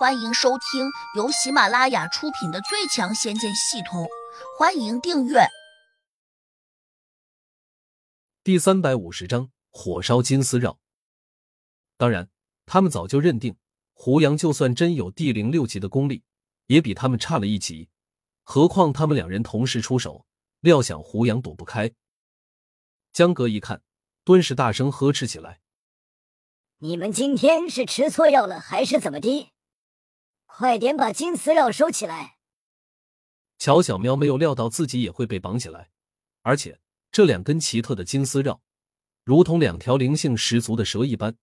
欢迎收听由喜马拉雅出品的《最强仙剑系统》，欢迎订阅。第三百五十章：火烧金丝绕。当然，他们早就认定胡杨就算真有地灵六级的功力，也比他们差了一级。何况他们两人同时出手，料想胡杨躲不开。江哥一看，顿时大声呵斥起来：“你们今天是吃错药了，还是怎么的？”快点把金丝绕收起来！乔小喵没有料到自己也会被绑起来，而且这两根奇特的金丝绕，如同两条灵性十足的蛇一般，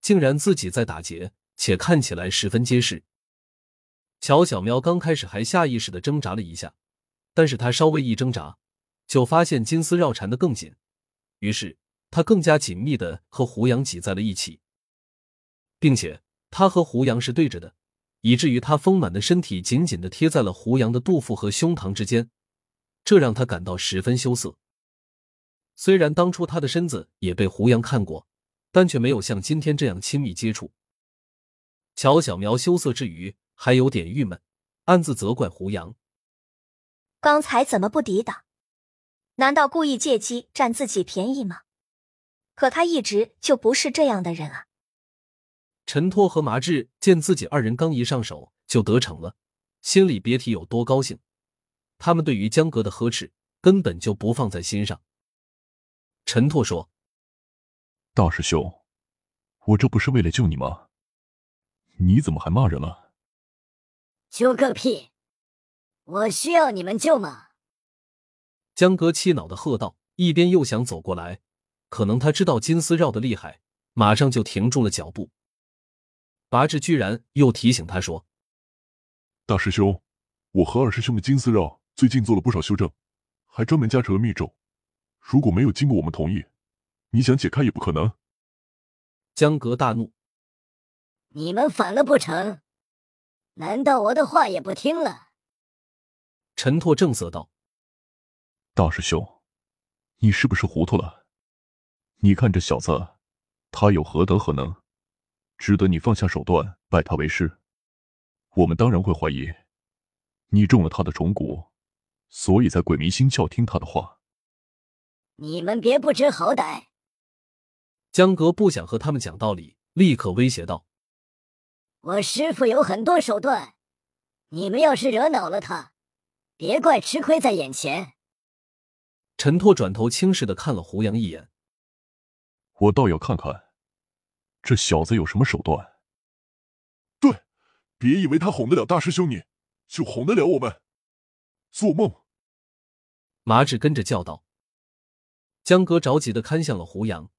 竟然自己在打结，且看起来十分结实。乔小喵刚开始还下意识的挣扎了一下，但是他稍微一挣扎，就发现金丝绕缠得更紧，于是他更加紧密的和胡杨挤在了一起，并且他和胡杨是对着的。以至于他丰满的身体紧紧的贴在了胡杨的肚腹和胸膛之间，这让他感到十分羞涩。虽然当初他的身子也被胡杨看过，但却没有像今天这样亲密接触。乔小苗羞涩之余，还有点郁闷，暗自责怪胡杨：刚才怎么不抵挡？难道故意借机占自己便宜吗？可他一直就不是这样的人啊！陈托和麻志见自己二人刚一上手就得逞了，心里别提有多高兴。他们对于江格的呵斥根本就不放在心上。陈拓说：“大师兄，我这不是为了救你吗？你怎么还骂人了？”“救个屁！我需要你们救吗？”江格气恼的喝道，一边又想走过来，可能他知道金丝绕的厉害，马上就停住了脚步。拔智居然又提醒他说：“大师兄，我和二师兄的金丝绕最近做了不少修正，还专门加持了密咒。如果没有经过我们同意，你想解开也不可能。”江阁大怒：“你们反了不成？难道我的话也不听了？”陈拓正色道：“大师兄，你是不是糊涂了？你看这小子，他有何德何能？”值得你放下手段拜他为师？我们当然会怀疑你中了他的虫蛊，所以才鬼迷心窍听他的话。你们别不知好歹！江阁不想和他们讲道理，立刻威胁道：“我师傅有很多手段，你们要是惹恼了他，别怪吃亏在眼前。”陈拓转头轻视的看了胡杨一眼：“我倒要看看。”这小子有什么手段？对，别以为他哄得了大师兄你，就哄得了我们。做梦！麻志跟着叫道。江哥着急的看向了胡杨，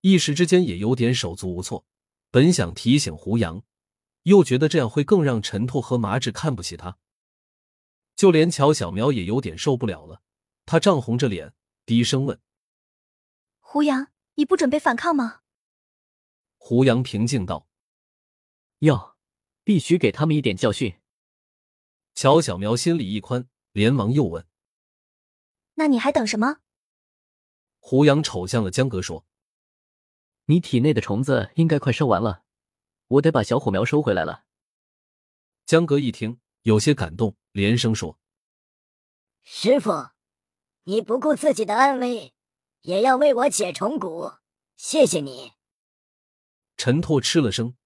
一时之间也有点手足无措。本想提醒胡杨，又觉得这样会更让陈拓和麻志看不起他。就连乔小苗也有点受不了了，他涨红着脸，低声问：“胡杨，你不准备反抗吗？”胡杨平静道：“要，必须给他们一点教训。”乔小苗心里一宽，连忙又问：“那你还等什么？”胡杨瞅向了江哥说：“你体内的虫子应该快烧完了，我得把小火苗收回来了。”江哥一听，有些感动，连声说：“师傅，你不顾自己的安危，也要为我解虫蛊，谢谢你。”陈拓吃了声：“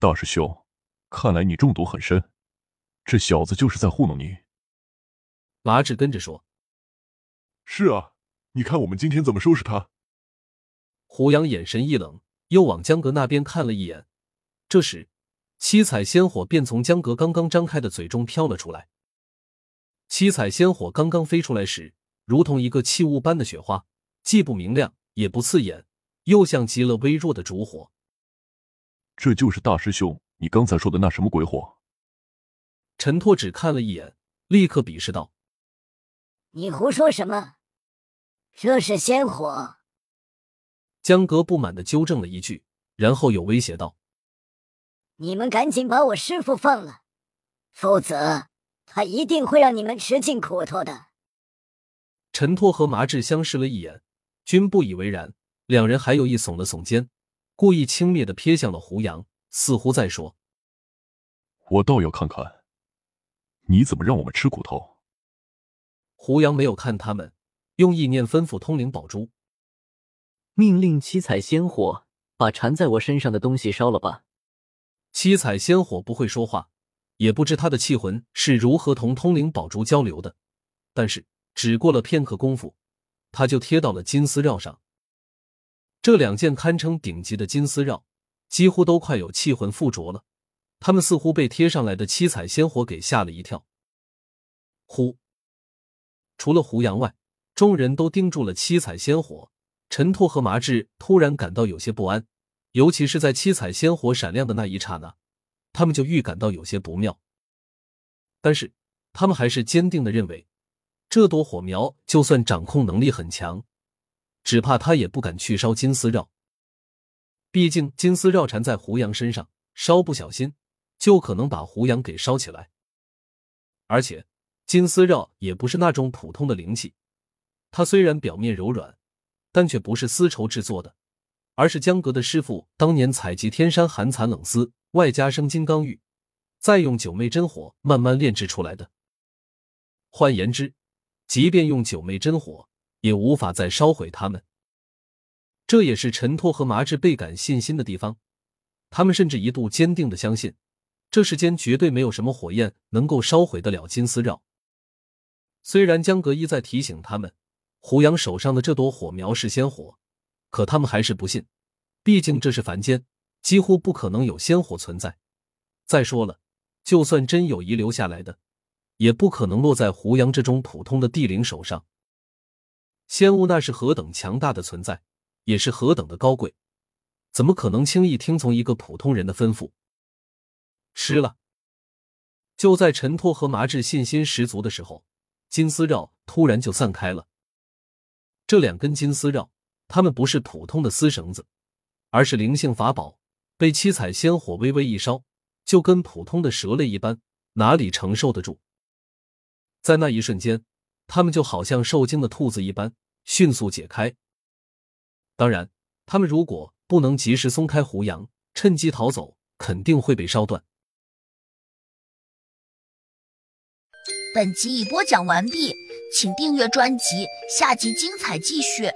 大师兄，看来你中毒很深，这小子就是在糊弄你。”麻智跟着说：“是啊，你看我们今天怎么收拾他？”胡杨眼神一冷，又往江阁那边看了一眼。这时，七彩仙火便从江阁刚刚张开的嘴中飘了出来。七彩仙火刚刚飞出来时，如同一个器物般的雪花，既不明亮，也不刺眼。又像极了微弱的烛火，这就是大师兄你刚才说的那什么鬼火？陈拓只看了一眼，立刻鄙视道：“你胡说什么？这是仙火！”江格不满的纠正了一句，然后又威胁道：“你们赶紧把我师傅放了，否则他一定会让你们吃尽苦头的。”陈拓和麻志相视了一眼，均不以为然。两人还有意耸了耸肩，故意轻蔑的瞥向了胡杨，似乎在说：“我倒要看看，你怎么让我们吃骨头。胡杨没有看他们，用意念吩咐通灵宝珠，命令七彩仙火把缠在我身上的东西烧了吧。七彩仙火不会说话，也不知他的气魂是如何同通灵宝珠交流的，但是只过了片刻功夫，他就贴到了金丝绕上。这两件堪称顶级的金丝绕，几乎都快有气魂附着了。他们似乎被贴上来的七彩仙火给吓了一跳。呼！除了胡杨外，众人都盯住了七彩仙火。陈拓和麻志突然感到有些不安，尤其是在七彩仙火闪亮的那一刹那，他们就预感到有些不妙。但是他们还是坚定的认为，这朵火苗就算掌控能力很强，只怕他也不敢去烧金丝绕。毕竟金丝绕缠在胡杨身上，稍不小心。就可能把胡杨给烧起来，而且金丝绕也不是那种普通的灵气，它虽然表面柔软，但却不是丝绸制作的，而是江阁的师傅当年采集天山寒蚕冷丝，外加生金刚玉，再用九妹真火慢慢炼制出来的。换言之，即便用九妹真火，也无法再烧毁他们。这也是陈拓和麻志倍感信心的地方，他们甚至一度坚定的相信。这世间绝对没有什么火焰能够烧毁得了金丝绕。虽然江格一再提醒他们，胡杨手上的这朵火苗是仙火，可他们还是不信。毕竟这是凡间，几乎不可能有仙火存在。再说了，就算真有遗留下来的，也不可能落在胡杨这种普通的地灵手上。仙物那是何等强大的存在，也是何等的高贵，怎么可能轻易听从一个普通人的吩咐？吃了。就在陈拓和麻志信心十足的时候，金丝绕突然就散开了。这两根金丝绕，它们不是普通的丝绳子，而是灵性法宝，被七彩仙火微微一烧，就跟普通的蛇类一般，哪里承受得住？在那一瞬间，他们就好像受惊的兔子一般，迅速解开。当然，他们如果不能及时松开胡杨，趁机逃走，肯定会被烧断。本集已播讲完毕，请订阅专辑，下集精彩继续。